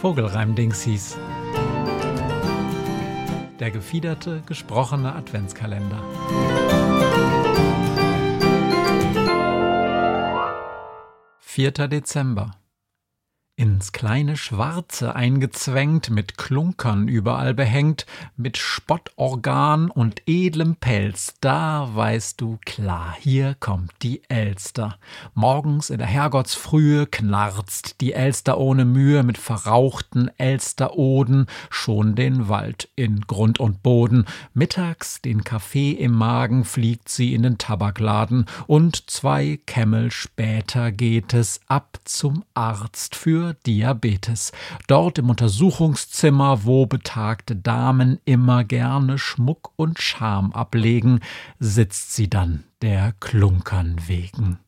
Vogelreim-Dingsies. Der gefiederte, gesprochene Adventskalender. Vierter Dezember ins kleine Schwarze eingezwängt, mit Klunkern überall behängt, mit Spottorgan und edlem Pelz, da weißt du klar, hier kommt die Elster. Morgens in der Herrgottsfrühe knarzt die Elster ohne Mühe mit verrauchten Elsteroden schon den Wald in Grund und Boden. Mittags den Kaffee im Magen fliegt sie in den Tabakladen und zwei Kämmel später geht es ab zum Arzt für Diabetes. Dort im Untersuchungszimmer, wo betagte Damen immer gerne Schmuck und Scham ablegen, sitzt sie dann der Klunkern wegen.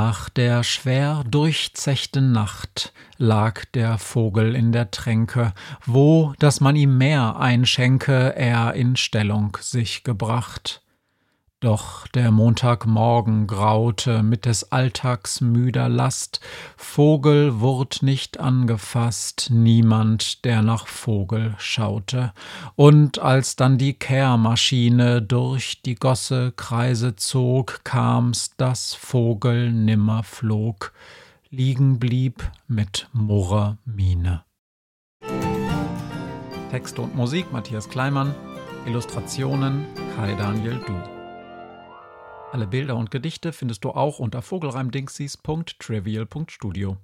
Nach der schwer durchzechten Nacht lag der Vogel in der Tränke, wo, dass man ihm mehr einschenke, er in Stellung sich gebracht. Doch der Montagmorgen graute mit des Alltags müder Last, Vogel wurd nicht angefasst, niemand, der nach Vogel schaute, und als dann die Kehrmaschine durch die Gosse Kreise zog, kam's, dass Vogel nimmer flog, liegen blieb mit murrer Miene. Text und Musik Matthias Kleimann, Illustrationen Kai Daniel Du. Alle Bilder und Gedichte findest du auch unter vogelreimdingsies.trivial.studio.